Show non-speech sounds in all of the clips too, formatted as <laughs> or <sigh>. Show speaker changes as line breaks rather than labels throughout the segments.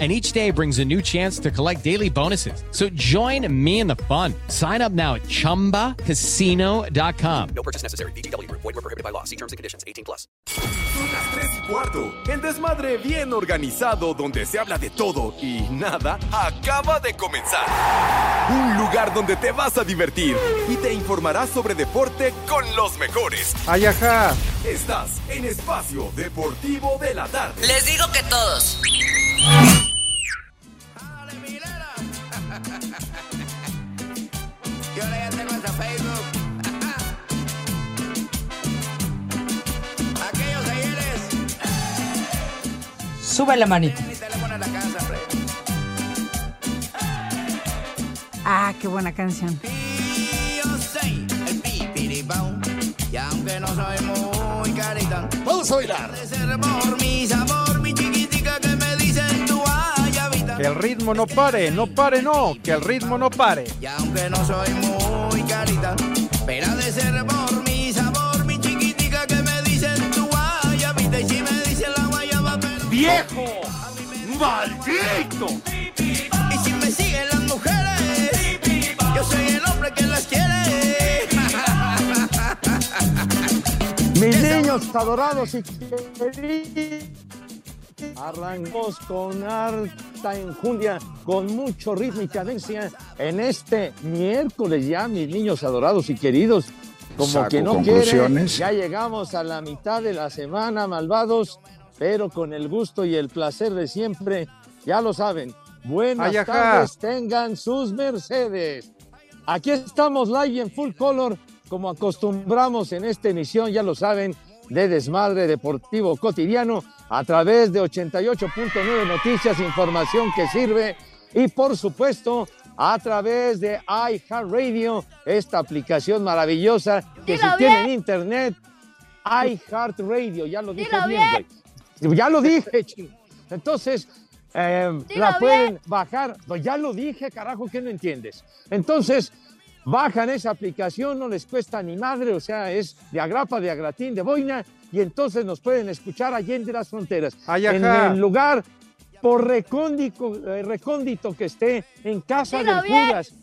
and each day brings a new chance to collect daily bonuses. So join me in the fun. Sign up now at ChumbaCasino.com.
No purchase necessary. BGW. Void were prohibited by law. See terms and conditions. 18 plus.
Son las 3 y cuarto. El desmadre bien organizado donde se habla de todo y nada acaba de comenzar. Un lugar donde te vas a divertir y te informarás sobre deporte con los mejores.
Ay, ajá.
Estás en Espacio Deportivo de la Tarde.
Les digo que todos.
Yo ya tengo hasta Facebook. Aquellos ayeres.
Sube la manita.
Ah, qué buena canción.
Y yo soy el pipiripao. Y aunque no soy muy carita.
Vamos a bailar.
De ser por mi sabor, Que
el ritmo no pare, no pare, no. Que el ritmo no pare.
Y aunque no soy muy carita, pero de ser por mi sabor, mi chiquitica que me dicen tu guayabita. Y si me dicen la guayaba, pero
¡Viejo! ¡Maldito!
Y si me siguen las mujeres, yo soy el hombre que las quiere. <laughs>
Mis niños adorados y queridos, arrancamos con harta enjundia, con mucho ritmo y cadencia en este miércoles ya, mis niños adorados y queridos. Como
Saco
que no quieren, ya llegamos a la mitad de la semana, malvados, pero con el gusto y el placer de siempre, ya lo saben. Buenas tardes, tengan sus mercedes. Aquí estamos live en full color, como acostumbramos en esta emisión, ya lo saben, de Desmadre Deportivo Cotidiano, a través de 88.9 Noticias, información que sirve, y por supuesto, a través de iHeartRadio, esta aplicación maravillosa que si
Dilo
tienen
bien.
internet, iHeartRadio, ya lo dije bien, güey. Ya lo dije, <laughs> ching. Entonces, eh,
Dilo
la pueden
bien.
bajar. Pues ya lo dije, carajo, que no entiendes. Entonces, bajan esa aplicación, no les cuesta ni madre, o sea, es de agrapa, de agratín, de boina, y entonces nos pueden escuchar allende las fronteras. En el lugar por recóndito, eh, recóndito que esté, en casa
Dilo
del
bien.
Judas,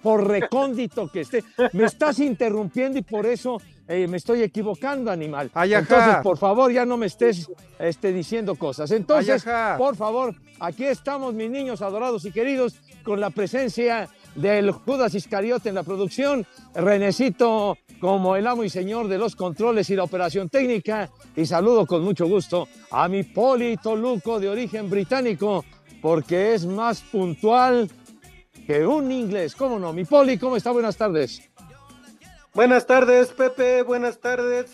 por recóndito que esté. Me estás interrumpiendo y por eso eh, me estoy equivocando, animal. Entonces, por favor, ya no me estés este, diciendo cosas. Entonces, por favor, aquí estamos, mis niños adorados y queridos, con la presencia del Judas Iscariote en la producción, Renecito como el amo y señor de los controles y la operación técnica, y saludo con mucho gusto a mi Poli Toluco de origen británico, porque es más puntual que un inglés. ¿Cómo no? Mi Poli, ¿cómo está? Buenas tardes.
Buenas tardes, Pepe. Buenas tardes,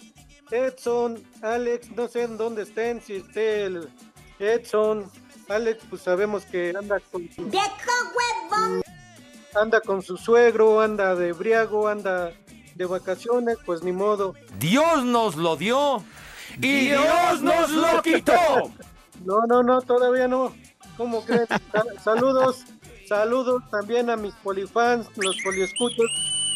Edson, Alex. No sé en dónde estén, si esté el Edson. Alex, pues sabemos que anda con su, anda con su suegro, anda de briago, anda de vacaciones, pues ni modo.
Dios nos lo dio y Dios nos lo quitó.
No, no, no, todavía no. ¿Cómo crees? Sa- saludos, saludos también a mis polifans, los poliescuchos,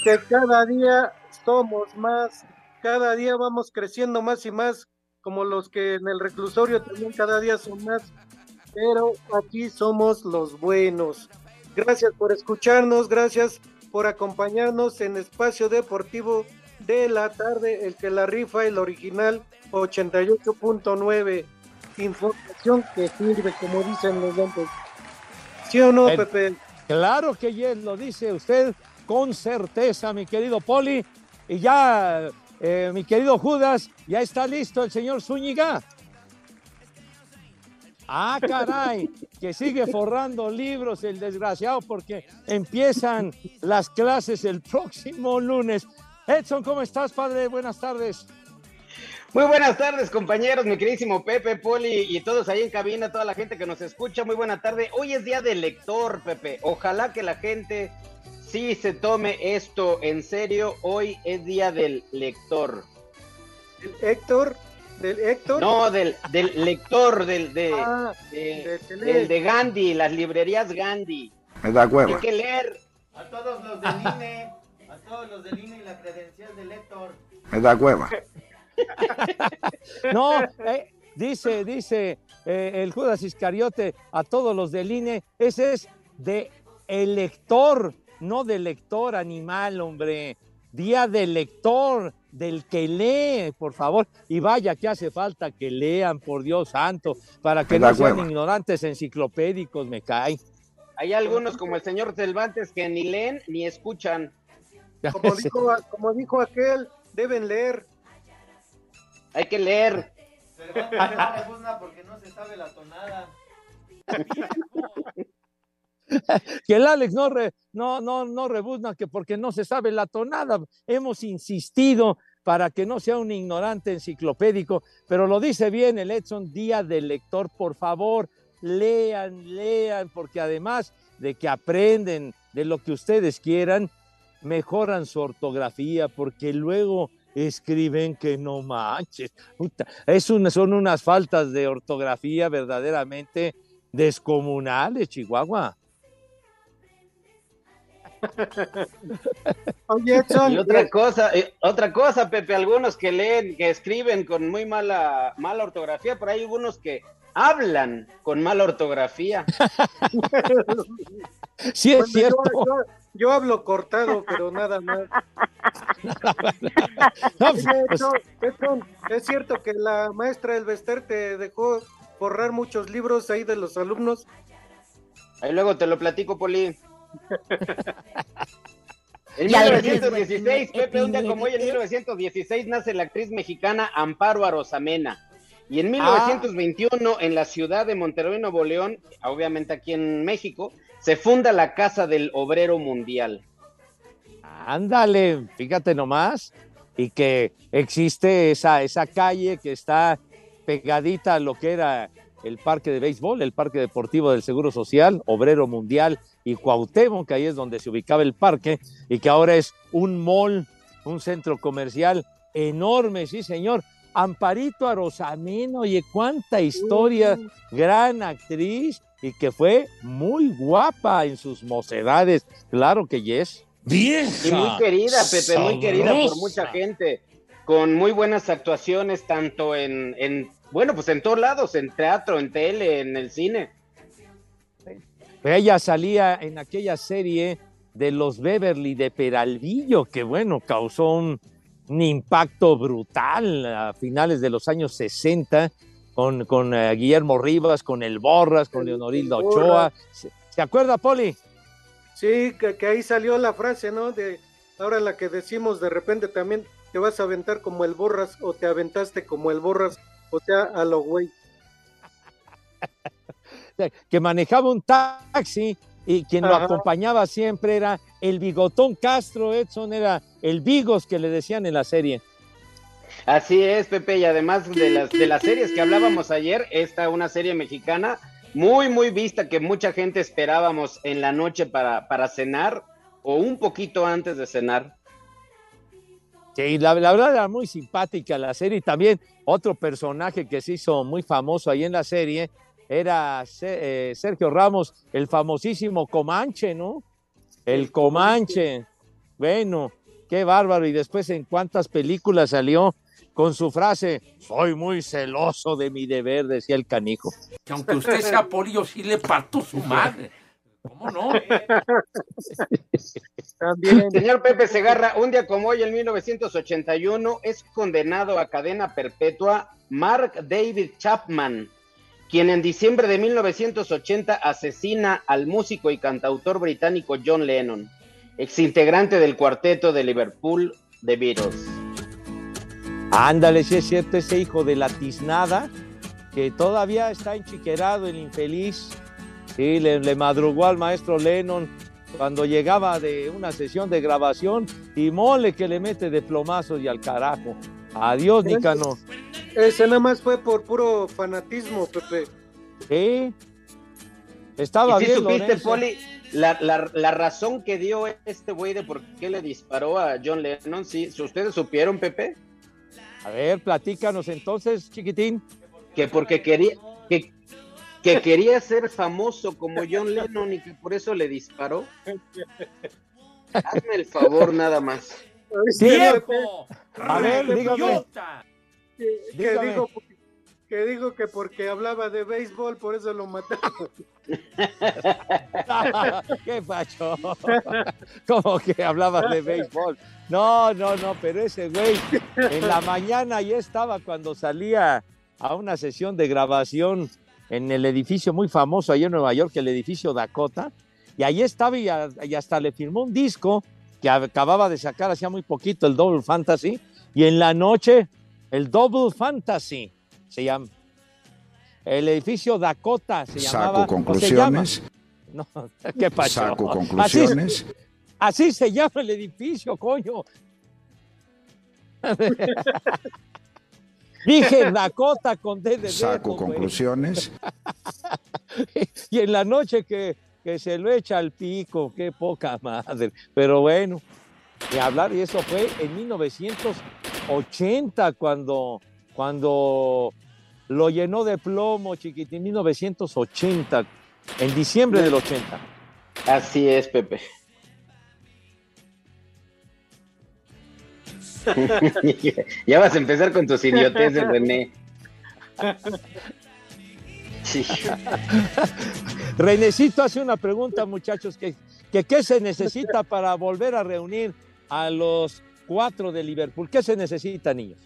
que cada día somos más, cada día vamos creciendo más y más, como los que en el reclusorio también cada día son más, pero aquí somos los buenos. Gracias por escucharnos, gracias por acompañarnos en Espacio Deportivo de la tarde, el que la rifa, el original 88.9. Información que sirve, como dicen los lentes. ¿Sí o no,
El-
Pepe?
Claro que yes, lo dice usted con certeza, mi querido Poli. Y ya, eh, mi querido Judas, ya está listo el señor Zúñiga. Ah, caray, que sigue forrando libros el desgraciado porque empiezan las clases el próximo lunes. Edson, ¿cómo estás, padre? Buenas tardes.
Muy buenas tardes, compañeros, mi queridísimo Pepe, Poli y todos ahí en cabina, toda la gente que nos escucha. Muy buena tarde. Hoy es día del lector, Pepe. Ojalá que la gente sí se tome esto en serio. Hoy es día del lector.
Héctor, del Héctor.
No, del, del lector, del de,
Ah,
de-
del
Gandhi, las librerías Gandhi.
Me da
Hay
hueva.
que leer.
A todos los del INE, a todos los del INE y la credencial del Héctor.
Me da hueva. <laughs>
No, eh, dice, dice eh, el Judas Iscariote a todos los del INE, ese es de elector, no de lector animal, hombre. Día del lector, del que lee, por favor. Y vaya que hace falta que lean, por Dios santo, para que no sean
hueva.
ignorantes enciclopédicos, me cae.
Hay algunos como el señor Cervantes que ni leen ni escuchan.
Como dijo, como dijo aquel, deben leer.
Hay que leer.
Cervantes no porque no se sabe la tonada. <laughs>
que el Alex no, re- no, no, rebuzna que porque no se sabe la tonada. Hemos insistido para que no sea un ignorante enciclopédico, pero lo dice bien el Edson Día del Lector, por favor, lean, lean, porque además de que aprenden de lo que ustedes quieran, mejoran su ortografía, porque luego escriben que no manches. Es un- son unas faltas de ortografía verdaderamente descomunales, Chihuahua. <laughs>
Oye, Edson,
Y otra cosa, eh, otra cosa, Pepe, algunos que leen, que escriben con muy mala, mala ortografía, pero hay algunos que hablan con mala ortografía. <laughs>
Sí, es
bueno,
cierto.
Yo, yo hablo cortado, pero nada más. <laughs>
No,
Oye,
pues,
Edson, Edson, es cierto que la maestra Elvester te dejó borrar muchos libros ahí de los alumnos.
Ahí luego te lo platico, Poli. <laughs> En
Y al
1916, Pepe, un día como hoy, en 1916 nace la actriz mexicana Amparo Arosamena. Y en 1921, en la ciudad de Monterrey, Nuevo León, obviamente aquí en México, se funda la Casa del Obrero Mundial.
ándale, fíjate nomás, y que existe esa, esa calle que está pegadita a lo que era el parque de béisbol, el parque deportivo del Seguro Social, Obrero Mundial y Cuauhtémoc, que ahí es donde se ubicaba el parque, y que ahora es un mall, un centro comercial enorme, sí señor. Amparito Arosameno, oye, cuánta historia, gran actriz y que fue muy guapa en sus mocedades, claro que yes.
Y muy querida, Pepe, muy querida por mucha gente, con muy buenas actuaciones, tanto en, en, bueno, pues en todos lados, en teatro, en tele, en el cine.
Ella salía en aquella serie de los Beverly de Peralvillo, que bueno, causó un, un impacto brutal a finales de los años 60 con, con eh, Guillermo Rivas, con El Borras, con Leonorilda Ochoa. ¿Se, se acuerda, Poli?
Sí, que, que ahí salió la frase, ¿no? De ahora la que decimos de repente también te vas a aventar como el borras o te aventaste como el borras, o sea, a lo güey.
Que manejaba un taxi y quien lo acompañaba siempre era el bigotón Castro, Edson era el Bigos que le decían en la serie.
Así es, Pepe, y además de las, de las series que hablábamos ayer, esta una serie mexicana muy, muy vista que mucha gente esperábamos en la noche para, para cenar o un poquito antes de cenar.
Sí, la, la verdad era muy simpática la serie y también otro personaje que se hizo muy famoso ahí en la serie era eh, Sergio Ramos, el famosísimo Comanche, ¿no? El Comanche. Bueno, qué bárbaro. Y después en cuántas películas salió con su frase, soy muy celoso de mi deber, decía el canijo.
Que aunque usted sea poli, yo sí le parto su madre. ¿Cómo no?
También.
Señor Pepe Segarra, un día como hoy, en 1981, es condenado a cadena perpetua Mark David Chapman, quien en diciembre de 1980 asesina al músico y cantautor británico John Lennon, exintegrante del cuarteto de Liverpool The Beatles.
Ándale, si es cierto, ese hijo de la tiznada, que todavía está enchiquerado, el infeliz. Sí, le, le madrugó al maestro Lennon cuando llegaba de una sesión de grabación y mole que le mete de plomazos y al carajo. Adiós, Nicano.
Ese nada más fue por puro fanatismo, Pepe.
Sí. Estaba
¿Y si
bien,
supiste,
Lorenzo.
Poli, la, la- la razón que dio este güey de por qué le disparó a John Lennon? ¿Sí? ¿Ustedes supieron, Pepe?
A ver, platícanos entonces, chiquitín.
Que porque quería, que, que quería ser famoso como John Lennon y que por eso le disparó. Hazme el favor nada más.
¡Tiempo!
A ver, dígame.
Que, dijo, que dijo que porque hablaba de béisbol, por eso lo mataron. <laughs>
¿Qué pacho? ¿Cómo que hablabas de béisbol? No, no, no, pero ese güey en la mañana ya estaba cuando salía a una sesión de grabación en el edificio muy famoso allá en Nueva York, el edificio Dakota, y ahí estaba y, a- y hasta le firmó un disco que acababa de sacar hacía muy poquito, el Double Fantasy, y en la noche el Double Fantasy se llama. El edificio Dakota se llamaba.
Saco
o se llama.
conclusiones.
No, <laughs> ¿qué pasó?
Saco conclusiones.
así se llama el edificio, coño. <laughs> Dije Dakota con D de
Saco
dedo,
conclusiones. <laughs>
Y en la noche que, que se lo echa al pico, qué poca madre. Pero bueno, de hablar, y eso fue en 1980 cuando, cuando lo llenó de plomo, chiquitín, 1980, en diciembre del 80.
Así es, Pepe. <laughs> ya vas a empezar con tus idioteces, René. Sí.
Renecito hace una pregunta, muchachos, que, que qué se necesita para volver a reunir a los cuatro de Liverpool. ¿Qué se necesita, niños?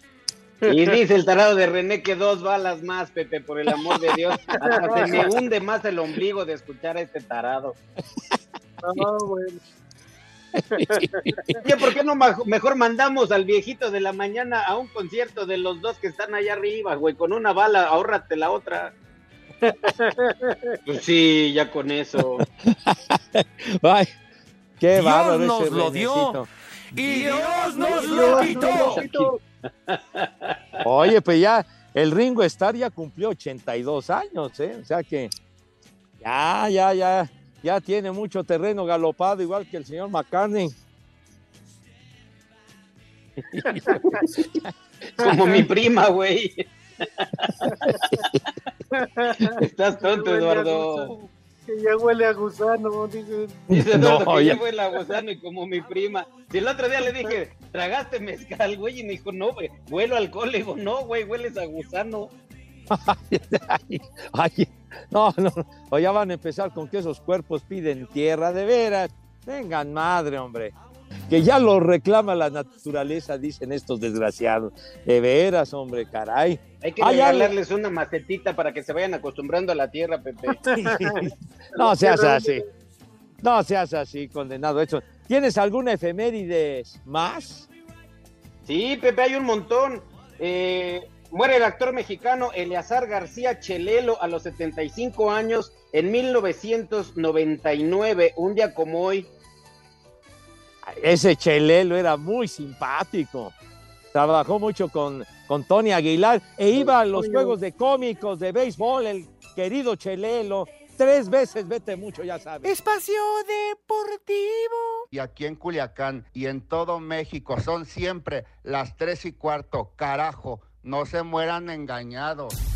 Y dice el tarado de René que dos balas más, Pepe, por el amor de Dios. Hasta se me hunde más el ombligo de escuchar a este tarado.
No, bueno.
¿por qué no mejor mandamos al viejito de la mañana a un concierto de los dos que están allá arriba, güey? Con una bala, ahórrate la otra. Pues sí, ya con eso. <laughs>
Ay, qué
Dios
bárbaro
nos
ese
lo dio. ¡Y Dios nos lo quitó! <laughs>
Oye, pues ya el Ringo Starr ya cumplió 82 años, ¿eh? O sea que ya, ya, ya, ya tiene mucho terreno galopado, igual que el señor McCartney. <laughs>
Como mi prima, güey. <laughs> Estás tonto, Eduardo.
Que ya huele a gusano, <laughs> dice.
Dice
No,
que
ya-
fue la gusano y como mi prima. Si el otro día le dije, ¿tragaste mezcal, güey? Y me dijo, no, güey, huelo alcohol. Le digo, no, güey, hueles a gusano. <laughs>
Ay, ay, no, no, no. O ya van a empezar con que esos cuerpos piden tierra, de veras. Vengan, madre, hombre. Que ya lo reclama la naturaleza, dicen estos desgraciados. De veras, hombre, caray.
Hay que regalarles una macetita para que se vayan acostumbrando a la tierra, Pepe. <laughs>
No seas así. No seas así, condenado. Eso. ¿Tienes alguna efeméride más?
Sí, Pepe, hay un montón. Eh, muere el actor mexicano Eleazar García Chelelo a los 75 años en 1999, un día como hoy.
Ese Chelelo era muy simpático. Trabajó mucho con, con Tony Aguilar e iba a los juegos de cómicos de béisbol, el querido Chelelo. Tres veces, vete mucho, ya sabes.
Espacio Deportivo.
Y aquí en Culiacán y en todo México son siempre las tres y cuarto. Carajo, no se mueran engañados.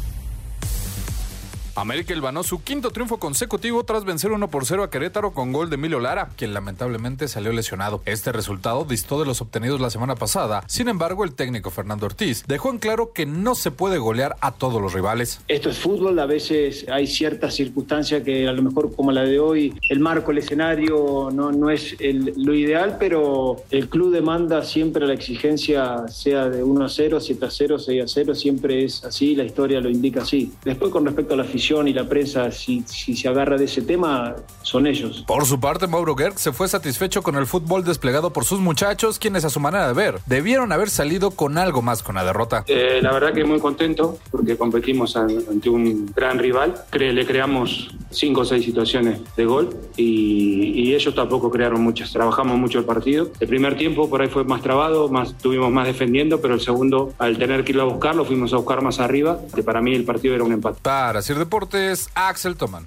América ilvanó su quinto triunfo consecutivo tras vencer 1 por 0 a Querétaro con gol de Emilio Lara, quien lamentablemente salió lesionado. Este resultado distó de los obtenidos la semana pasada. Sin embargo, el técnico Fernando Ortiz dejó en claro que no se puede golear a todos los rivales.
Esto es fútbol, a veces hay ciertas circunstancias que a lo mejor como la de hoy, el marco, el escenario no, no es lo ideal, pero el club demanda siempre la exigencia, sea de 1 a 0, 7 a 0, 6 a 0, siempre es así, la historia lo indica así. Después con respecto a la afición y la prensa, si, si se agarra de ese tema, son ellos.
Por su parte, Mauro Gerg se fue satisfecho con el fútbol desplegado por sus muchachos, quienes a su manera de ver debieron haber salido con algo más con la derrota.
Eh, la verdad que muy contento porque competimos an- ante un gran rival. Cre- le creamos cinco o seis situaciones de gol y, y ellos tampoco crearon muchas. Trabajamos mucho el partido. El primer tiempo por ahí fue más trabado, más, tuvimos más defendiendo, pero el segundo, al tener que ir a buscarlo, fuimos a buscar más arriba. Que para mí el partido era un empate.
Para Sir Deportes, Axel Toman.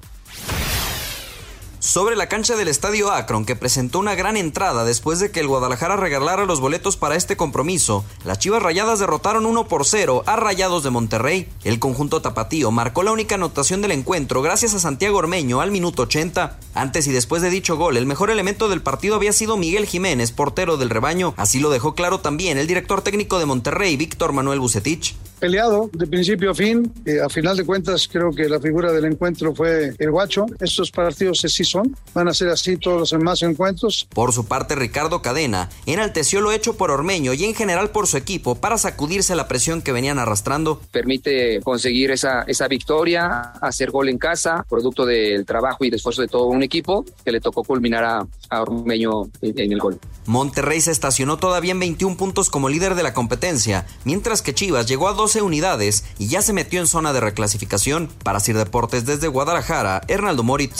Sobre la cancha del Estadio Akron, que presentó una gran entrada después de que el Guadalajara regalara los boletos para este compromiso, las Chivas Rayadas derrotaron 1 por 0 a Rayados de Monterrey. El conjunto tapatío marcó la única anotación del encuentro gracias a Santiago Ormeño al minuto 80. Antes y después de dicho gol, el mejor elemento del partido había sido Miguel Jiménez, portero del rebaño. Así lo dejó claro también el director técnico de Monterrey, Víctor Manuel Bucetich.
Peleado de principio a fin, eh, a final de cuentas creo que la figura del encuentro fue el guacho. Estos partidos sí son, van a ser así todos los demás encuentros.
Por su parte, Ricardo Cadena enalteció lo hecho por Ormeño y en general por su equipo para sacudirse la presión que venían arrastrando.
Permite conseguir esa, esa victoria, hacer gol en casa, producto del trabajo y del esfuerzo de todo un equipo que le tocó culminar a, a Ormeño en, en el gol.
Monterrey se estacionó todavía en 21 puntos como líder de la competencia, mientras que Chivas llegó a 12 unidades y ya se metió en zona de reclasificación. Para Sir Deportes desde Guadalajara, Hernaldo Moritz.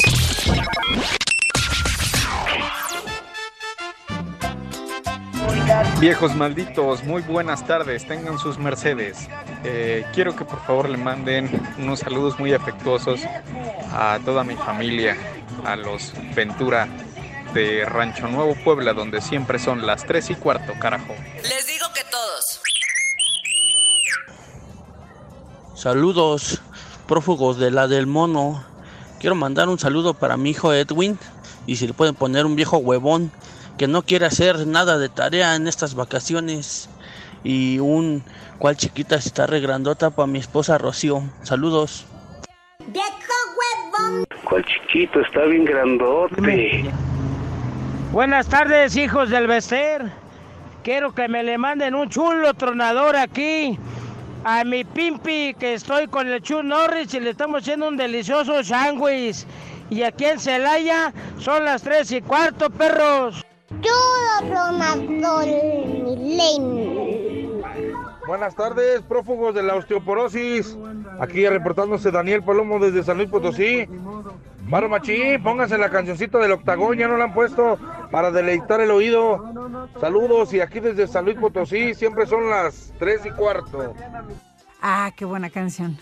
Viejos malditos, muy buenas tardes, tengan sus mercedes. Eh, quiero que por favor le manden unos saludos muy afectuosos a toda mi familia, a los Ventura de Rancho Nuevo Puebla, donde siempre son las 3 y cuarto, carajo.
Les digo que todos.
Saludos, prófugos de la del mono. Quiero mandar un saludo para mi hijo Edwin y si le pueden poner un viejo huevón que no quiere hacer nada de tarea en estas vacaciones y un cual chiquita está regrandota para mi esposa Rocío. Saludos.
¡Viejo huevón!
Cual chiquito, está bien grandote.
Buenas tardes, hijos del Bester. Quiero que me le manden un chulo tronador aquí a mi Pimpi, que estoy con el Chu Norris y le estamos haciendo un delicioso sándwich. Y aquí en Celaya son las tres y cuarto, perros.
Buenas tardes, prófugos de la osteoporosis. Aquí reportándose Daniel Palomo desde San Luis Potosí. Varo Machín, pónganse la cancioncita del octagón, ya no la han puesto para deleitar el oído. Saludos y aquí desde San Luis Potosí siempre son las tres y cuarto.
Ah, qué buena canción.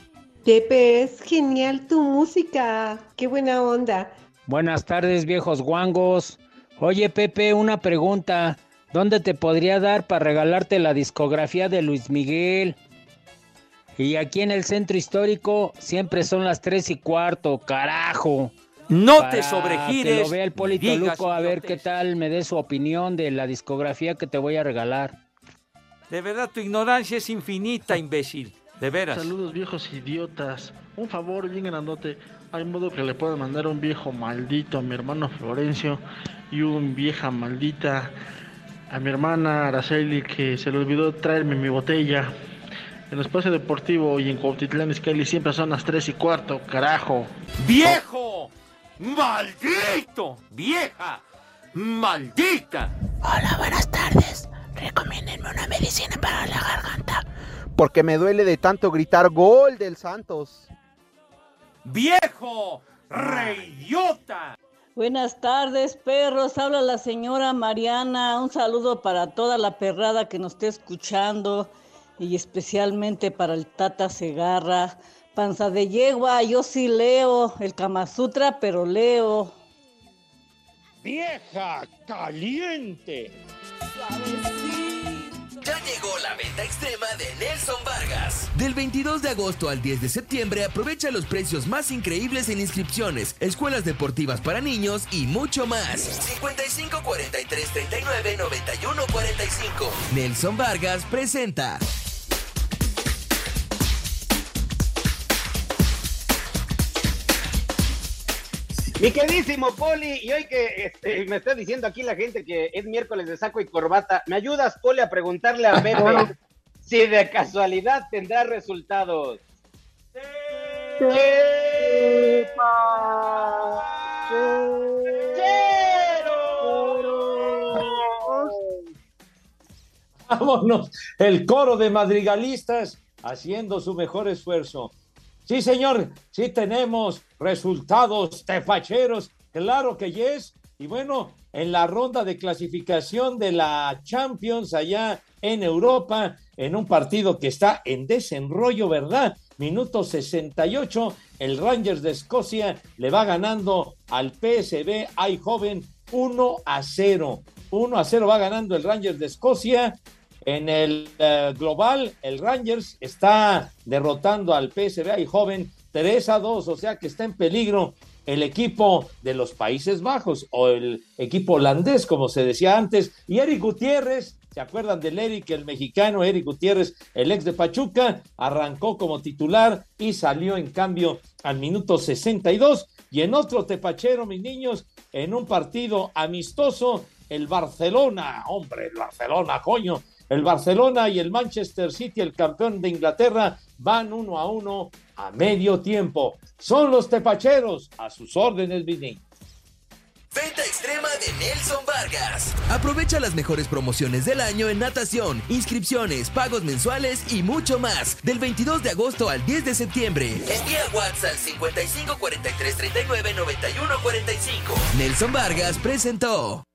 Pepe, es genial tu música. Qué buena onda.
Buenas tardes, viejos guangos. Oye, Pepe, una pregunta. ¿Dónde te podría dar para regalarte la discografía de Luis Miguel? Y aquí en el centro histórico siempre son las tres y cuarto, carajo.
No
Para
te sobregires.
Que lo vea el Polito
digas
Luco a ver qué tal me dé su opinión de la discografía que te voy a regalar.
De verdad, tu ignorancia es infinita, imbécil. De veras.
Saludos viejos idiotas. Un favor bien grandote. Hay modo que le pueda mandar un viejo maldito a mi hermano Florencio y un vieja maldita a mi hermana Araceli que se le olvidó traerme mi botella. En el espacio deportivo y en Cuautitlán Izcalli siempre son las 3 y cuarto, carajo.
¡Viejo! ¡Maldito! ¡Vieja! ¡Maldita!
Hola, buenas tardes. Recomiéndenme una medicina para la garganta.
Porque me duele de tanto gritar gol del Santos.
¡Viejo! ¡Reidiota!
Buenas tardes, perros. Habla la señora Mariana. Un saludo para toda la perrada que nos esté escuchando y especialmente para el Tata Segarra. Panza de yegua, yo sí leo el Kama Sutra, pero leo.
¡Vieja caliente!
Ya llegó la venta extrema de Nelson Vargas. Del 22 de agosto al 10 de septiembre aprovecha los precios más increíbles en inscripciones, escuelas deportivas para niños y mucho más. 55 43 39 91 45. Nelson Vargas presenta.
Mi queridísimo Poli, y hoy que este, me está diciendo aquí la gente que es miércoles de saco y corbata, ¿me ayudas, Poli, a preguntarle a <laughs> Pepe si de casualidad tendrá resultados?
Vámonos, el coro de madrigalistas haciendo su mejor esfuerzo. Sí, señor, sí tenemos resultados tefacheros, claro que yes. Y bueno, en la ronda de clasificación de la Champions allá en Europa, en un partido que está en desenrollo, ¿verdad?
Minuto 68, el Rangers de Escocia le va ganando al PSB Eindhoven 1 a 0. 1 a 0 va ganando el Rangers de Escocia. En el eh, global, el Rangers está derrotando al PSV Eindhoven 3 a 2, o sea que está en peligro el equipo de los Países Bajos o el equipo holandés, como se decía antes, y Eric Gutiérrez, ¿se acuerdan del Eric, el mexicano Eric Gutiérrez, el ex de Pachuca? Arrancó como titular y salió en cambio al minuto 62. Y en otro tepachero, mis niños, en un partido amistoso, el Barcelona, hombre, el Barcelona, coño, el Barcelona y el Manchester City, el campeón de Inglaterra, van uno a uno a medio tiempo. Son los tepacheros a sus órdenes, Vini.
Venta extrema de Nelson Vargas. Aprovecha las mejores promociones del año en natación, inscripciones, pagos mensuales y mucho más. Del 22 de agosto al 10 de septiembre. Envía WhatsApp al 55 43 39 91 45. Nelson Vargas presentó.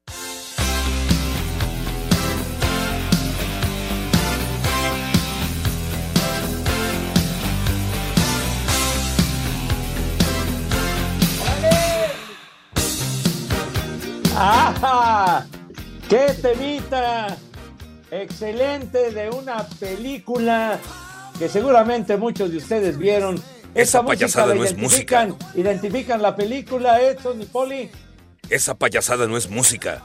¡Ah! ¡Qué temita! Excelente de una película que seguramente muchos de ustedes vieron.
Esa payasada no es
identifican-
música.
Identifican la película, Edson y Poli.
Esa payasada no es música.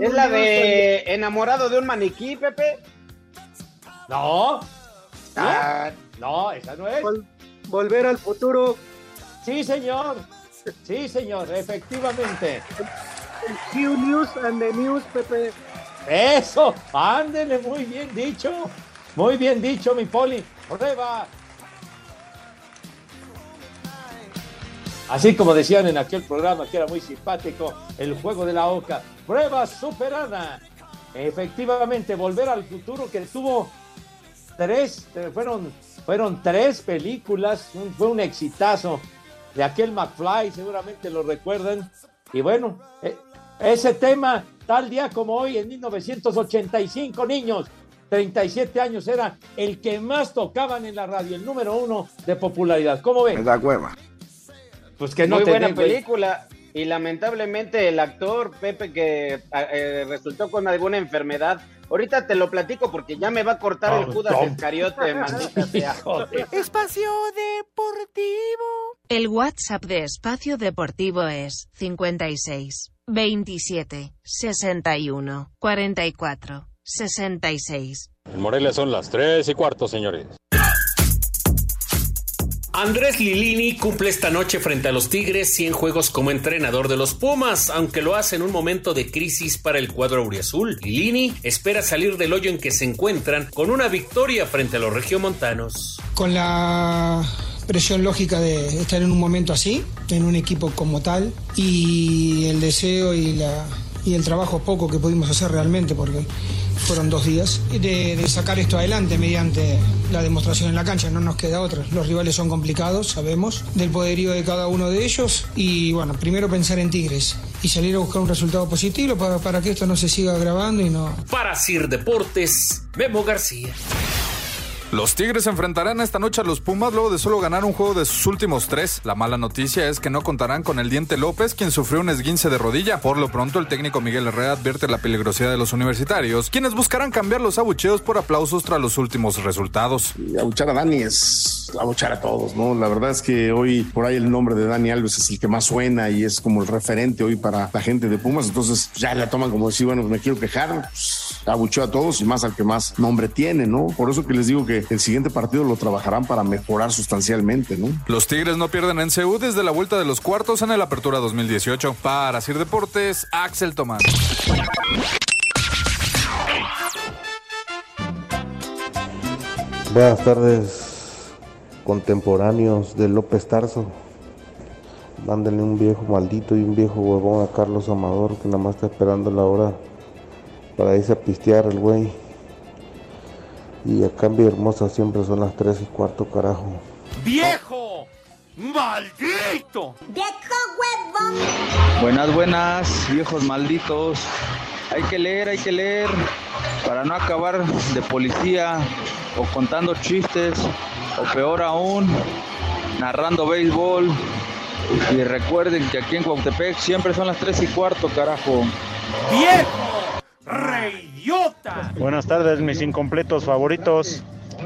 Es la de enamorado de un maniquí, Pepe.
No.
Ah,
No, esa no es.
Volver al futuro.
Sí, señor. Sí, señor, efectivamente.
Q News and the News, Pepe.
Eso, ándele, muy bien dicho. Muy bien dicho, mi Poli. Prueba. Así como decían en aquel programa que era muy simpático, el juego de la oca. Prueba superada. Efectivamente, volver al futuro que tuvo tres, fueron, fueron tres películas, fue un exitazo de aquel McFly, seguramente lo recuerdan. Y bueno, eh, ese tema, tal día como hoy, en 1985, niños, 37 años, era el que más tocaban en la radio, el número uno de popularidad. ¿Cómo ven?
da cueva.
Pues que no
Muy
te
buena
güey.
película. Y lamentablemente el actor Pepe que eh, resultó con alguna enfermedad. Ahorita te lo platico porque ya me va a cortar el Judas
Tom.
Iscariote, maldita <laughs> sea.
Espacio Deportivo. El WhatsApp de Espacio Deportivo es 56 27 61 44 66.
En Morelia son las 3 y cuarto, señores.
Andrés Lilini cumple esta noche frente a los Tigres 100 juegos como entrenador de los Pumas, aunque lo hace en un momento de crisis para el cuadro auriazul. Lilini espera salir del hoyo en que se encuentran con una victoria frente a los regiomontanos.
con la presión lógica de estar en un momento así, en un equipo como tal, y el deseo y, la, y el trabajo poco que pudimos hacer realmente, porque fueron dos días, de, sacar esto adelante mediante la demostración en la cancha, no nos queda otra. Los rivales son complicados, sabemos, del poderío de cada uno de ellos, y bueno, primero pensar en Tigres y salir a buscar un resultado positivo para, para que esto no se siga agravando y no,
Para Sir Deportes, Memo García.
Los Tigres enfrentarán esta noche a los Pumas luego de solo ganar un juego de sus últimos tres. La mala noticia es que no contarán con el Diente López, quien sufrió un esguince de rodilla. Por lo pronto, el técnico Miguel Herrera advierte la peligrosidad de los universitarios, quienes buscarán cambiar los abucheos por aplausos tras los últimos resultados.
abuchar a Dani es abuchar a todos, ¿no? La verdad es que hoy por ahí el nombre de Dani Alves es el que más suena y es como el referente hoy para la gente de Pumas, entonces ya la toman como decir, bueno, me quiero quejar, pues, abucheo a todos y más al que más nombre tiene, ¿no? Por eso que les digo que el siguiente partido lo trabajarán para mejorar sustancialmente, ¿no?
Los Tigres no pierden en CEU desde la vuelta de los cuartos en el Apertura 2018. Para Sir Deportes, Axel Tomás.
Buenas tardes, contemporáneos de López Tarso. Mándenle un viejo maldito y un viejo huevón a Carlos Amador que nada más está esperando la hora para irse a pistear el güey. Y acá en Hermosa siempre son las 3 y cuarto, carajo.
¡Viejo! ¡Maldito!
Buenas, buenas, viejos malditos. Hay que leer, hay que leer para no acabar de policía o contando chistes, o peor aún, narrando béisbol. Y recuerden que aquí en Cuautepec siempre son las 3 y cuarto, carajo.
¡Viejo!
Buenas tardes, mis incompletos favoritos.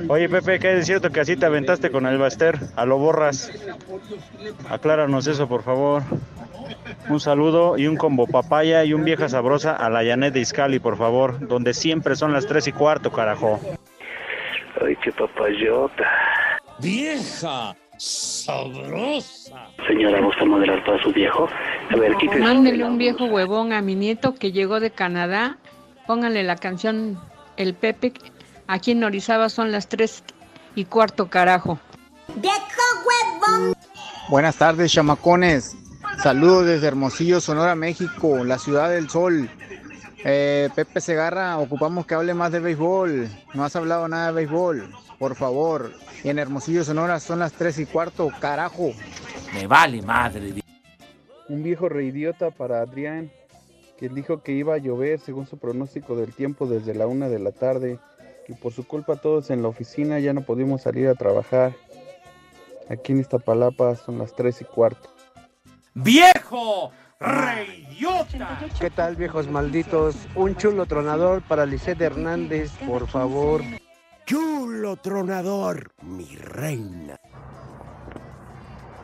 Oye, Pepe, ¿qué es cierto que así te aventaste con el Baster? A lo borras. Acláranos eso, por favor. Un saludo y un combo papaya y un vieja sabrosa a la Janet de Iscali, por favor, donde siempre son las 3 y cuarto, carajo.
Ay, qué papayota.
¡Vieja! ¡Sabrosa!
Señora, ¿gusta modelar para su viejo? A ver, quítese.
Mándele un viejo huevón a mi nieto que llegó de Canadá. Pónganle la canción El Pepe. Aquí en Orizaba son las 3 y cuarto, carajo.
Buenas tardes, chamacones. Saludos desde Hermosillo, Sonora, México, la ciudad del sol. Eh, Pepe Segarra, ocupamos que hable más de béisbol. No has hablado nada de béisbol, por favor. Y en Hermosillo, Sonora son las 3 y cuarto, carajo.
Me vale madre.
Un viejo reidiota para Adrián, que dijo que iba a llover según su pronóstico del tiempo desde la una de la tarde. Y por su culpa todos en la oficina ya no pudimos salir a trabajar. Aquí en Iztapalapa son las 3 y cuarto.
¡Viejo! ¡Reyota!
¿Qué tal, viejos malditos? Un chulo tronador para Lisette Hernández, por favor.
Chulo tronador, mi reina.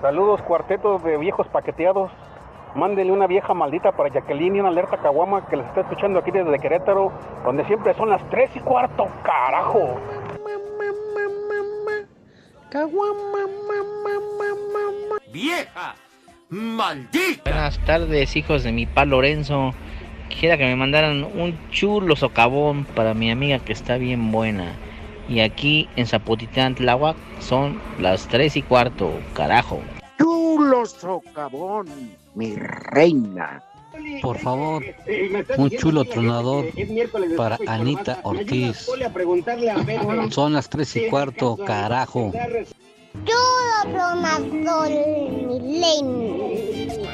Saludos, cuartetos de viejos paqueteados. Mándenle una vieja maldita para Jacqueline y una alerta caguama que les está escuchando aquí desde Querétaro, donde siempre son las 3 y cuarto, carajo.
¡Vieja! ¡Maldita!
Buenas tardes, hijos de mi pa Lorenzo. Quisiera que me mandaran un chulo socavón para mi amiga que está bien buena. Y aquí en Zapotitlán, Tláhuac, son las 3 y cuarto, carajo.
Chulo socavón, mi reina.
Por favor, un chulo tronador para Anita Ortiz. <laughs> Son las 3 y cuarto, carajo.
Chulo tronador, mi reina.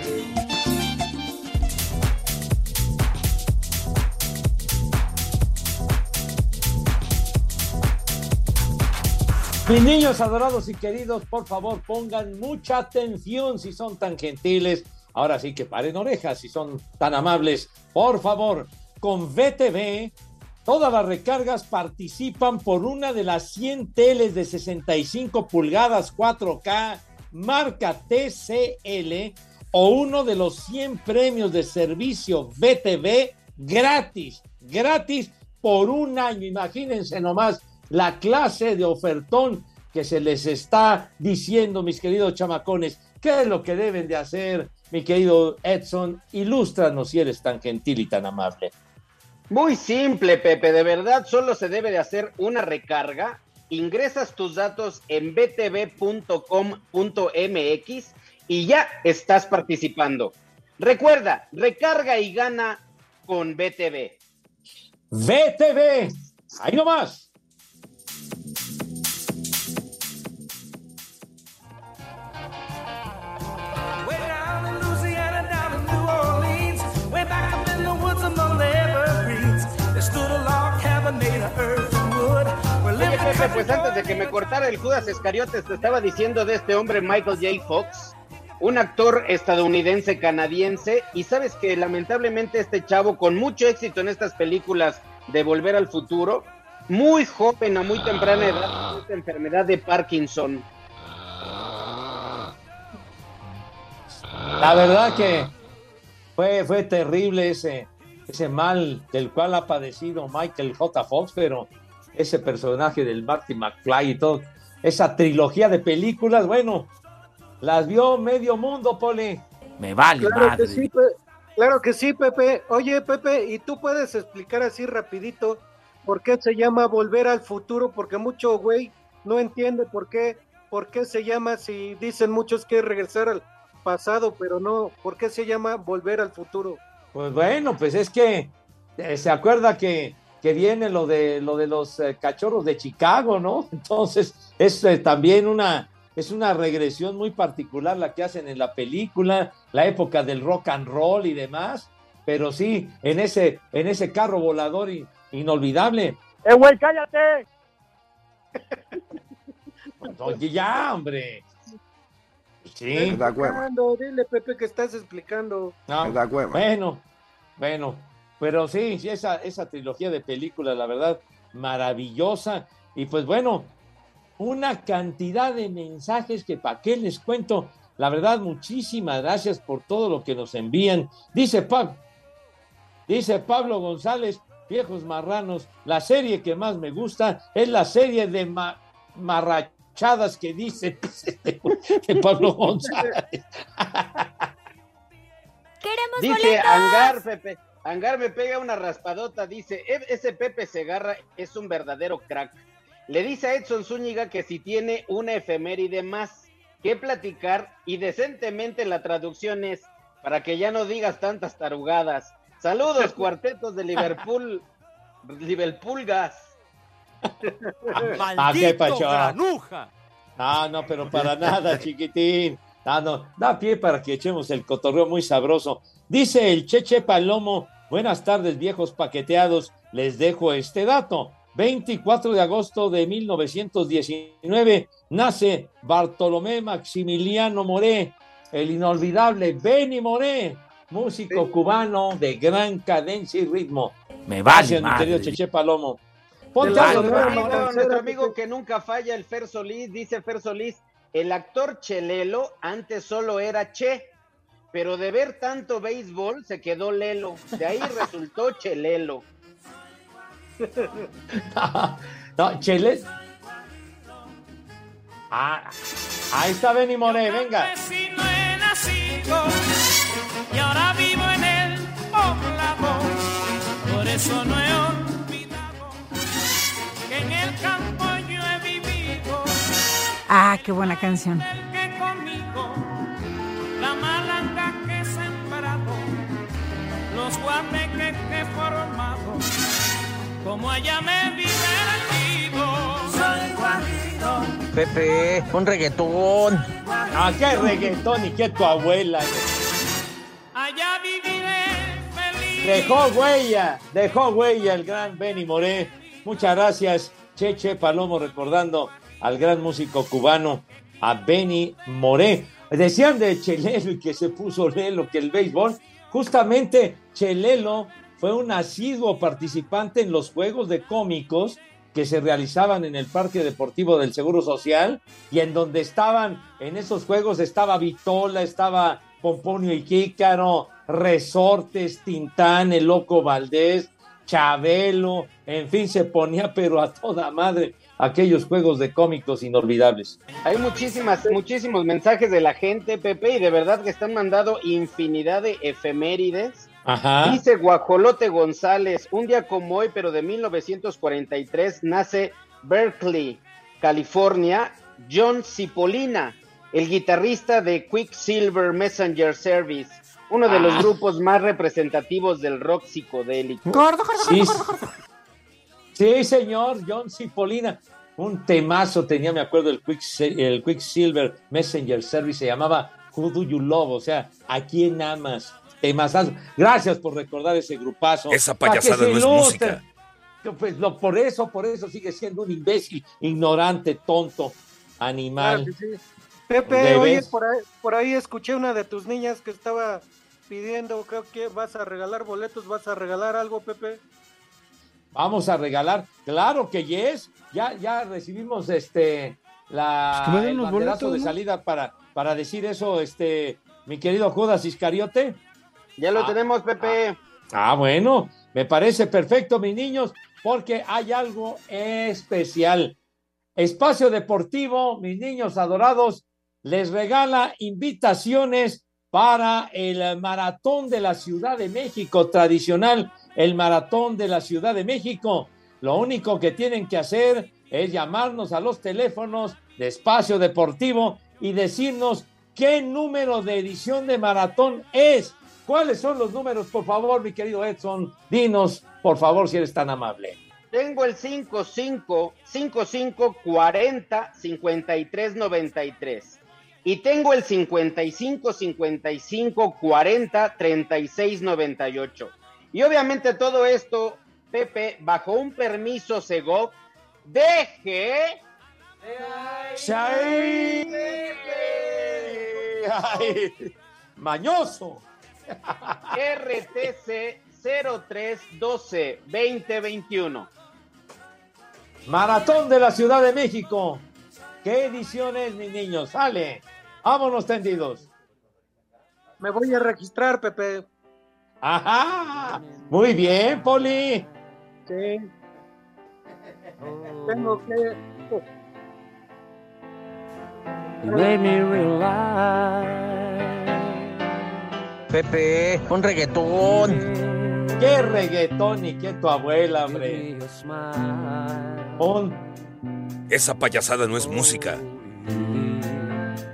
Mis niños adorados y queridos, por favor pongan mucha atención si son tan gentiles. Ahora sí que paren orejas si son tan amables. Por favor, con VTV, todas las recargas participan por una de las 100 teles de 65 pulgadas 4K marca TCL o uno de los 100 premios de servicio VTV gratis, gratis por un año. Imagínense nomás la clase de ofertón que se les está diciendo, mis queridos chamacones. ¿Qué es lo que deben de hacer, mi querido Edson? Ilústranos si eres tan gentil y tan amable.
Muy simple, Pepe, de verdad, solo se debe de hacer una recarga. Ingresas tus datos en btv.com.mx y ya estás participando. Recuerda, recarga y gana con BTV.
BTV, ahí nomás.
Pues antes de que me cortara el Judas Escariotes, te estaba diciendo de este hombre Michael J. Fox, un actor estadounidense canadiense, y sabes que lamentablemente este chavo con mucho éxito en estas películas de Volver al Futuro, muy joven a muy temprana edad, esta enfermedad de Parkinson.
La verdad que fue, fue terrible ese, ese mal del cual ha padecido Michael J. Fox, pero ese personaje del Marty McFly y todo, esa trilogía de películas, bueno, las vio medio mundo, Pole.
Me vale
Claro
madre.
que sí, Pe- claro que sí, Pepe. Oye, Pepe, ¿y tú puedes explicar así rapidito por qué se llama Volver al Futuro? Porque mucho güey no entiende por qué, por qué se llama, si dicen muchos que es regresar al pasado, pero no, ¿por qué se llama Volver al Futuro?
Pues bueno, pues es que eh, se acuerda que, que viene lo de lo de los eh, cachorros de Chicago, ¿no? <laughs> Entonces es eh, también una es una regresión muy particular la que hacen en la película, la época del rock and roll y demás, pero sí en ese en ese carro volador in- inolvidable.
¡Eh, güey, cállate! <laughs>
Oye, ya, hombre. Sí.
Explicando, Dile, Pepe, que estás explicando.
No, Bueno, bueno, pero sí, sí, esa, esa trilogía de películas, la verdad, maravillosa. Y pues bueno, una cantidad de mensajes que para qué les cuento. La verdad, muchísimas gracias por todo lo que nos envían. Dice Pablo, dice Pablo González, viejos marranos, la serie que más me gusta es la serie de marrachadas que dice <laughs> de Pablo <laughs> González.
Queremos
Dice
boletos.
Angar, Pepe. Angar me pega una raspadota. Dice: "E- Ese Pepe Segarra es un verdadero crack. Le dice a Edson Zúñiga que si tiene una efeméride más que platicar y decentemente la traducción es para que ya no digas tantas tarugadas. Saludos, <laughs> cuartetos de Liverpool. Liverpoolgas.
Ah, qué pacho. No, no, pero para nada, chiquitín. No, no, da pie para que echemos el cotorreo muy sabroso. Dice el Cheche Palomo, buenas tardes viejos paqueteados, les dejo este dato. 24 de agosto de 1919 nace Bartolomé Maximiliano Moré, el inolvidable Benny Moré, músico cubano de gran cadencia y ritmo.
Me vale
Gracias, mi querido Cheche Palomo. Ponte
Nuestro amigo,
Ramón.
nuestro amigo que nunca falla, el Fer Solís, dice Fer Solís, el actor Chelelo antes solo era Che, pero de ver tanto béisbol se quedó Lelo. De ahí resultó <laughs> Chelelo. <laughs>
No, Chele. Ah, ahí está Benny Moré, venga.
no he nacido y ahora vivo en el poblado. Por eso no he he divertido. Soy guajiro.
Pepe, un reggaetón.
Ah, qué reggaetón y qué tu abuela.
Allá viviré feliz.
Dejó huella, dejó huella el gran Benny Moré. Muchas gracias, Cheche Palomo, recordando al gran músico cubano, a Benny Moré. Decían de Chelelo y que se puso Lelo, que el béisbol, justamente Chelelo fue un asiduo participante en los juegos de cómicos que se realizaban en el Parque Deportivo del Seguro Social y en donde estaban, en esos juegos estaba Vitola, estaba Pomponio y Kícaro, Resortes, Tintán, el Loco Valdés, Chabelo, en fin, se ponía pero a toda madre aquellos juegos de cómicos inolvidables.
Hay muchísimas, muchísimos mensajes de la gente, Pepe, y de verdad que están mandando infinidad de efemérides.
Ajá.
Dice Guajolote González, un día como hoy, pero de 1943, nace Berkeley, California, John Cipollina, el guitarrista de Quicksilver Messenger Service, uno de los
Ah.
grupos más representativos del rock psicodélico.
Sí, sí, señor, John Cipollina. Un temazo tenía, me acuerdo, el, Quicksil- el Quicksilver Messenger Service, se llamaba Who Do You Love, o sea, ¿a quién amas? Temazazo. Gracias por recordar ese grupazo.
Esa payasada no es música.
Pues lo, por eso, por eso sigue siendo un imbécil, ignorante, tonto, animal.
Claro que sí. Pepe,
¿De
oye, por ahí, por ahí escuché una de tus niñas que estaba pidiendo, creo que vas a regalar boletos, vas a regalar algo, Pepe.
Vamos a regalar, claro que yes, ya, ya recibimos este la
Pues
el
boletos,
de
¿no?
salida para, para decir eso, este, mi querido Judas Iscariote.
Ya lo
Ah,
tenemos, Pepe.
Ah, bueno, me parece perfecto, mis niños, porque hay algo especial. Espacio Deportivo, mis niños adorados, les regala invitaciones para el maratón de la Ciudad de México, tradicional, el maratón de la Ciudad de México. Lo único que tienen que hacer es llamarnos a los teléfonos de Espacio Deportivo y decirnos qué número de edición de maratón es. ¿Cuáles son los números, por favor, mi querido Edson? Dinos, por favor, si eres tan amable.
Tengo el 55 55 40 53 93 y tengo el 55 55 40 36 98. Y obviamente todo esto, Pepe, bajo un permiso Segov, deje
¡Ay! ¡Ay! ¡Mañoso!
RTC 0312 2021.
Maratón de la Ciudad de México. ¿Qué edición es, mis niños? Sale. Vámonos tendidos.
Me voy a registrar, Pepe.
Ajá. Muy bien, Poli.
Sí. Tengo que.
Let me realize.
Pepe, un reggaetón.
¿Qué reggaetón y qué tu abuela, hombre? Pon.
Esa payasada no es música.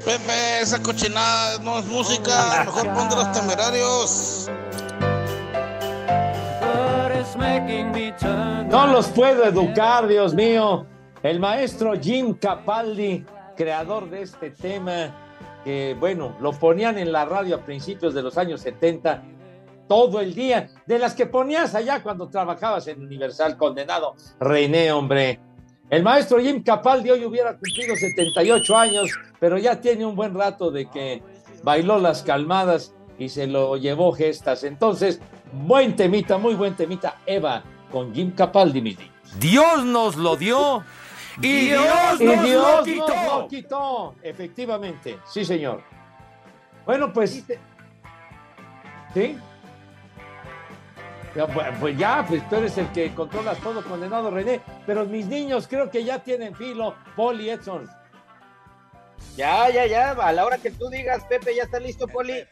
Pepe, esa cochinada no es música. Mejor pon de los temerarios.
No los puedo educar, Dios mío. El maestro Jim Capaldi, creador de este tema, que bueno, lo ponían en la radio a principios de los años 70, todo el día, de las que ponías allá cuando trabajabas en Universal, condenado René, hombre. El maestro Jim Capaldi hoy hubiera cumplido 78 años, pero ya tiene un buen rato de que bailó las calmadas y se lo llevó gestas. Entonces, buen temita, muy buen temita, Eva, con Jim Capaldi, mi niño.
Dios nos lo dio y Dios
Y
nos
Dios
lo
nos
quitó.
lo quitó. Efectivamente, sí, señor. Bueno, pues. ¿Sí? Pues, pues ya, pues tú eres el que controlas todo, condenado René. Pero mis niños creo que ya tienen filo. Y Edson.
Ya, ya, ya. A la hora que tú digas, Pepe, ya está listo, Poli.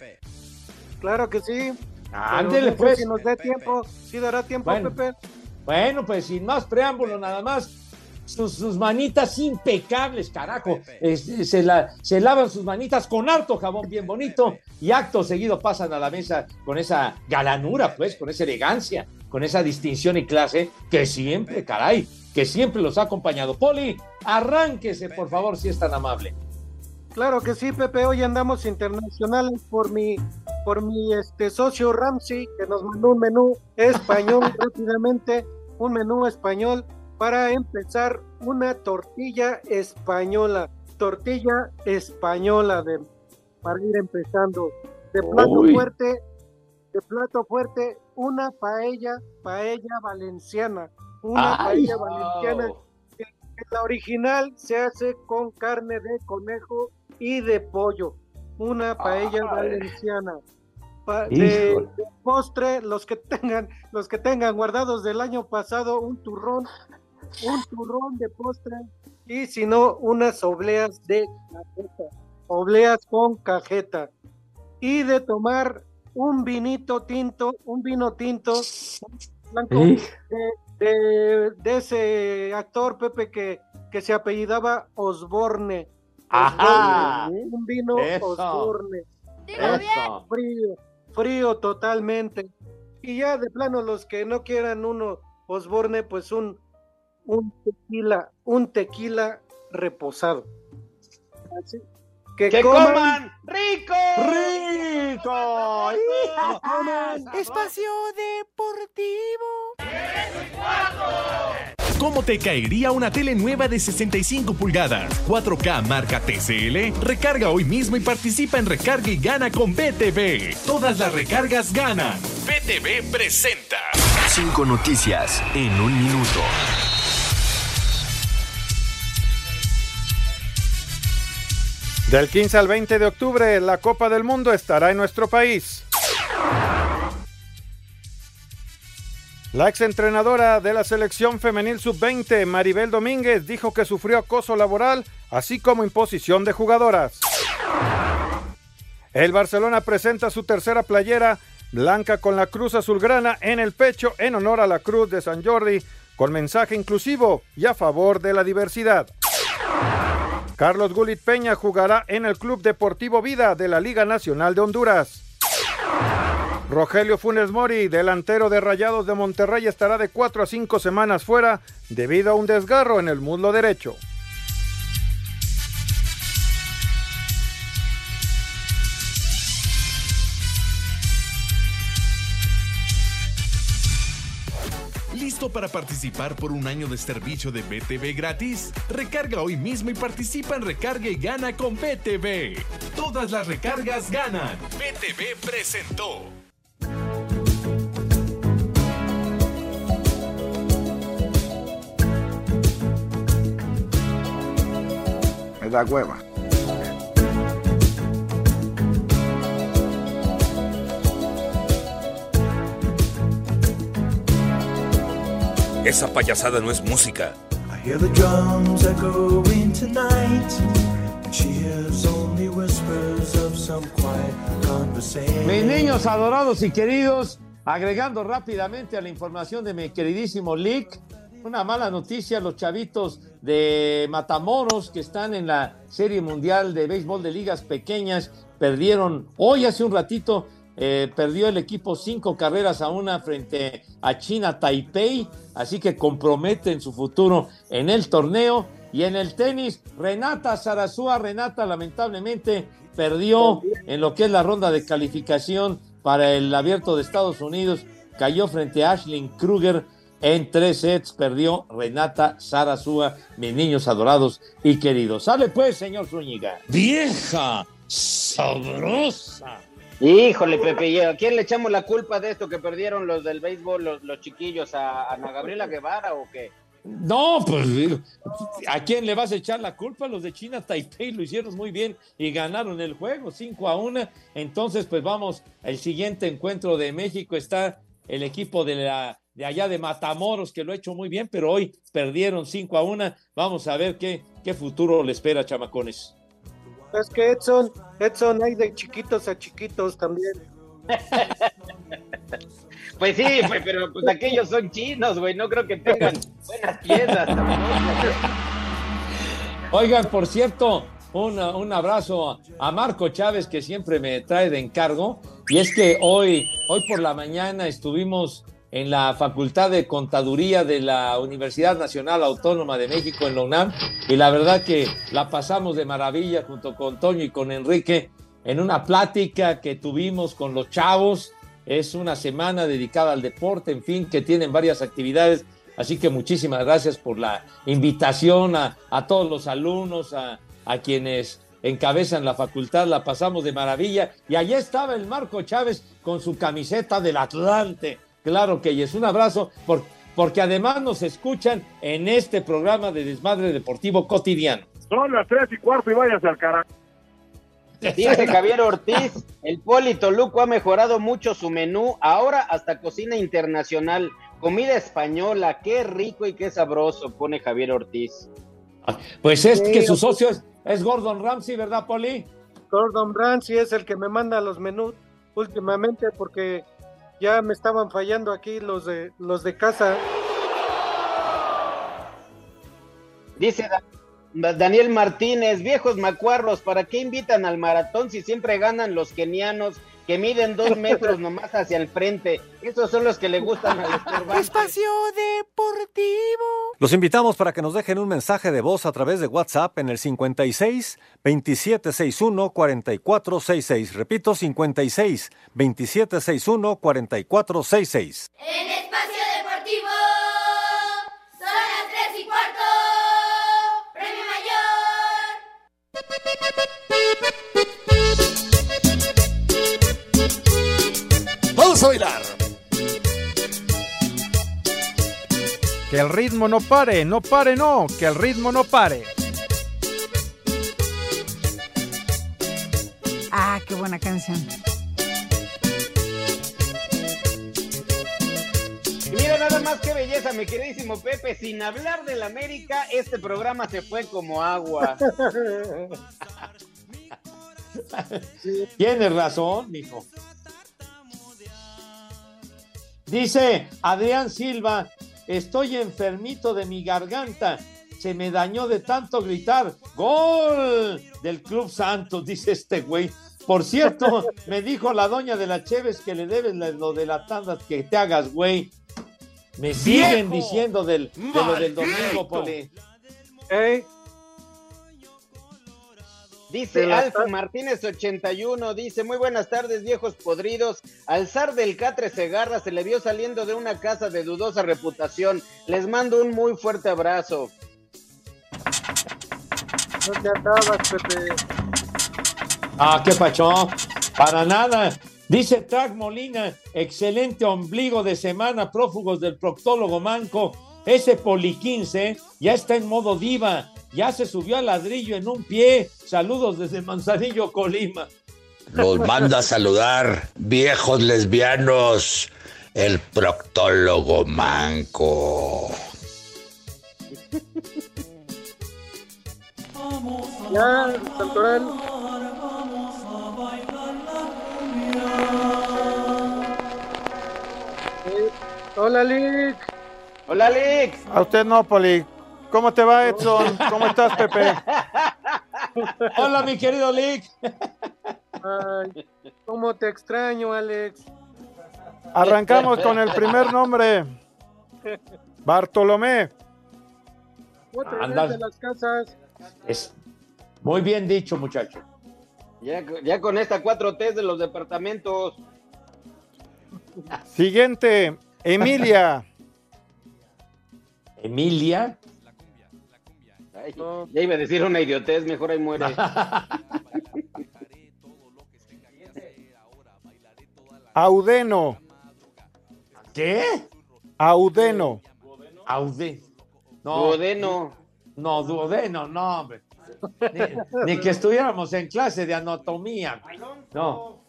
Claro que sí.
Ándele,
no sé
pues.
Si nos dé tiempo, sí dará tiempo,
Bueno.
Pepe.
Bueno, pues sin más preámbulo, nada más. Sus, sus manitas impecables, carajo. Es- se, la- se lavan sus manitas con harto jabón bien bonito y acto seguido pasan a la mesa con esa galanura, pues, con esa elegancia, con esa distinción y clase que siempre, caray, que siempre los ha acompañado. Poli, arránquese, por favor, si es tan amable.
Claro que sí, Pepe. Hoy andamos internacionales por mi, por mi este socio Ramsey, que nos mandó un menú español <laughs> rápidamente, un menú español para empezar una tortilla española, tortilla española de para ir empezando. De plato
Uy.
fuerte, de plato fuerte, una paella, paella valenciana, una
Ay.
paella valenciana que que la original se hace con carne de conejo y de pollo. Una paella
Ay.
valenciana. De, de postre, los que tengan, los que tengan guardados del año pasado, un turrón, un turrón de postre, y si no, unas obleas de cajeta, obleas con cajeta. Y de tomar un vinito tinto, un vino tinto blanco de, de- de ese actor Pepe que, que se apellidaba Osborne.
Ajá.
Osborne, Un vino
Eso.
Osborne.
Eso.
Frío, frío totalmente. Y ya de plano los que no quieran uno Osborne, pues un, un tequila, un tequila reposado. Así que,
¡Que
coman,
coman! ¡Rico!
¡Rico!
Espacio Deportivo.
¿Cómo te caería una tele nueva de 65 pulgadas? 4K marca TCL. Recarga hoy mismo y participa en Recarga y Gana con BTV. Todas las recargas ganan. BTV presenta.
Cinco noticias en un minuto.
Del 15 al 20 de octubre, la Copa del Mundo estará en nuestro país. La exentrenadora de la selección femenil sub-20, Maribel Domínguez, dijo que sufrió acoso laboral, así como imposición de jugadoras. El Barcelona presenta su tercera playera, blanca con la cruz azulgrana en el pecho en honor a la cruz de San Jordi, con mensaje inclusivo y a favor de la diversidad. Carlos Gulit Peña jugará en el Club Deportivo Vida de la Liga Nacional de Honduras. Rogelio Funes Mori, delantero de Rayados de Monterrey, estará de 4 a 5 semanas fuera debido a un desgarro en el muslo derecho.
¿Listo para participar por un año de servicio de BTV gratis? Recarga hoy mismo y participa en Recarga y Gana con BTV. Todas las recargas ganan. BTV presentó.
Me da hueva.
Esa payasada no es música.
I hear the drums echoing tonight. And she hears only whispers of some quiet conversation.
Mis niños adorados y queridos, agregando rápidamente a la información de mi queridísimo Lick, una mala noticia, los chavitos de Matamoros que están en la Serie Mundial de Béisbol de Ligas Pequeñas perdieron hoy hace un ratito, eh, perdió el equipo cinco carreras a una frente a China Taipei, así que comprometen su futuro en el torneo. Y en el tenis, Renata Zarazúa, Renata lamentablemente perdió en lo que es la ronda de calificación para el abierto de Estados Unidos, cayó frente a Ashley Kruger en tres sets, perdió Renata Zarazúa, mis niños adorados y queridos. Sale pues, señor Zúñiga.
Vieja, sabrosa. Híjole, Pepe, ¿y a quién le echamos la culpa de esto que perdieron los del béisbol, los, los chiquillos? ¿A Ana Gabriela Guevara o qué?
No, pues ¿a quién le vas a echar la culpa? Los de China Taipei lo hicieron muy bien y ganaron el juego 5 a 1. Entonces, pues vamos, el siguiente encuentro de México está el equipo de la de allá de Matamoros que lo ha hecho muy bien, pero hoy perdieron 5 a 1. Vamos a ver qué, qué futuro le espera Chamacones.
Es que Edson, Edson hay de chiquitos a chiquitos también. <laughs>
Pues sí, pues, pero pues aquellos son chinos, güey, no creo que tengan buenas piezas.
Oigan, por cierto, un, un abrazo a Marco Chávez que siempre me trae de encargo. Y es que hoy, hoy por la mañana estuvimos en la Facultad de Contaduría de la Universidad Nacional Autónoma de México en la UNAM y la verdad que la pasamos de maravilla junto con Toño y con Enrique en una plática que tuvimos con los chavos. Es una semana dedicada al deporte, en fin, que tienen varias actividades. Así que muchísimas gracias por la invitación a, a todos los alumnos, a, a quienes encabezan la facultad, la pasamos de maravilla. Y allí estaba el Marco Chávez con su camiseta del Atlante. Claro que es un abrazo por- porque además nos escuchan en este programa de Desmadre Deportivo Cotidiano.
Son las tres y cuarto y váyase al carajo. <laughs>
Dice Javier Ortiz, el Polito Luco ha mejorado mucho su menú, ahora hasta cocina internacional, comida española, qué rico y qué sabroso, pone Javier Ortiz.
Pues es que su socio es, es Gordon Ramsay, ¿verdad, Poli?
Gordon Ramsay es el que me manda los menús últimamente porque ya me estaban fallando aquí los de los de casa.
Dice Da- Daniel Martínez, viejos macuarros, ¿para qué invitan al maratón si siempre ganan los kenianos que miden dos metros nomás hacia el frente? Esos son los que le gustan al estorbante.
Espacio Deportivo.
Los invitamos para que nos dejen un mensaje de voz a través de WhatsApp en el 56 2761 4466. Repito, 56 2761 4466.
En Espacio
Vamos a bailar.
Que el ritmo no pare, no pare, no, que el ritmo no pare.
Ah, qué buena canción.
Y mira nada más qué belleza, mi queridísimo Pepe, sin hablar del América, este programa se fue como agua. <laughs>
Tienes razón, mijo. Dice Adrián Silva, estoy enfermito de mi garganta. Se me dañó de tanto gritar. ¡Gol! Del Club Santos, dice este güey. Por cierto, <laughs> me dijo la doña de la Cheves que le debes lo de la tanda que te hagas, güey. Me siguen diciendo del, de lo del domingo. Poli.
Ey,
Dice Alfa Martínez 81, dice, muy buenas tardes viejos podridos, al zar del Catre Segarra se le vio saliendo de una casa de dudosa reputación, les mando un muy fuerte abrazo.
No te atabas, Pepe.
Ah, qué pachón. Para nada. Dice Track Molina, excelente ombligo de semana, prófugos del proctólogo manco. Ese Poli 15 ya está en modo diva, ya se subió al ladrillo en un pie. Saludos desde Manzanillo, Colima.
Los manda a saludar, viejos lesbianos, el proctólogo manco.
Ya, Santoral. Eh, Hola, Lick.
Hola, Lick.
A usted no, Poli. ¿Cómo te va, Edson? ¿Cómo estás, Pepe?
Hola, mi querido Lick.
Ay, cómo te extraño, Alex.
Arrancamos con el primer nombre. Bartolomé.
Otra
Anda.
vez de las casas.
Es muy bien dicho, muchacho.
Ya, ya con esta 4T de los departamentos.
Siguiente, Emilia.
Emilia.
Ay, Ya iba a decir una idiotez, mejor ahí muere. <laughs>
Audeno.
¿Qué?
Audeno.
Aude.
Duodeno.
No, duodeno, no, hombre. Ni, ni que estuviéramos en clase de anatomía. No.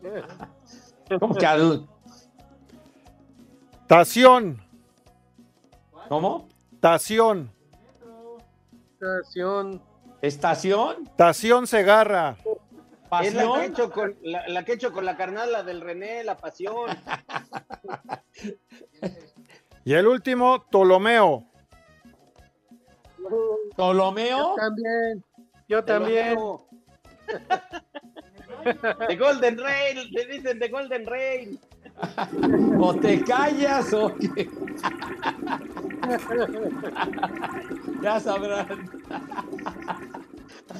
<laughs> ¿Cómo que al-
Tación.
¿Cómo?
Tación.
Estación.
¿Estación?
Tación Segarra.
Es la que, he
¿Pasión?
hecho con, la, la que he hecho con la carnala del René, la pasión. <laughs>
Y el último, Ptolomeo.
¿Ptolomeo?
También. Yo también.
De <laughs> Golden Rain, le dicen de Golden Rain. <laughs>
¿O te callas o qué? <laughs> ya sabrán.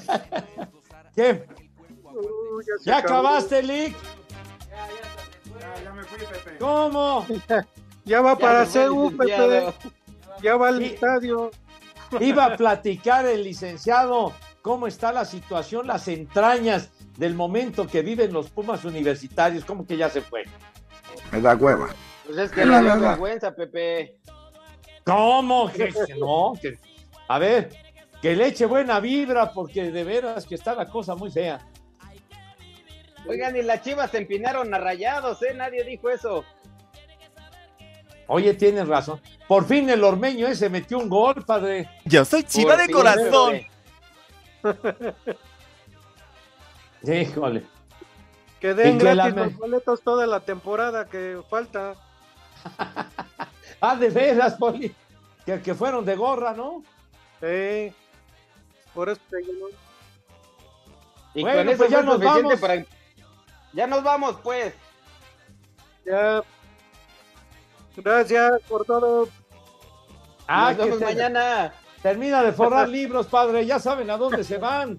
<laughs> ¿Qué?
Uh, ya se
¿Ya
acabó.
acabaste, Lick? ¿Cómo?
Ya va para CEU, Pepe. Ya va al estadio.
Iba a platicar el licenciado cómo está la situación, las entrañas del momento que viven los Pumas universitarios. ¿Cómo que ya se fue?
Me da hueva.
Pues es que <laughs>
La verdad.
vergüenza, Pepe.
¿Cómo? Que, no, que- a ver, que le eche buena vibra porque de veras que está la cosa muy fea.
Oigan, y las chivas se empinaron a rayados, ¿eh? Nadie dijo eso.
Oye, tienes razón. Por fin el ormeño ese metió un gol, padre.
Yo soy chiva
Por
de
fin,
corazón. <laughs>
Híjole.
Que den
que la
gratis
me-
los boletos toda la temporada que falta. <laughs>
Ah, de veras, Poli. Que, que fueron de gorra, ¿no?
Sí. Por eso te llenó.
Y
Bueno,
con eso
pues ya nos vamos.
para... Ya nos vamos, pues.
Ya. Gracias por todo.
Ah,
nos
que
vemos mañana.
termina de forrar <laughs> libros, padre. Ya saben a dónde se van.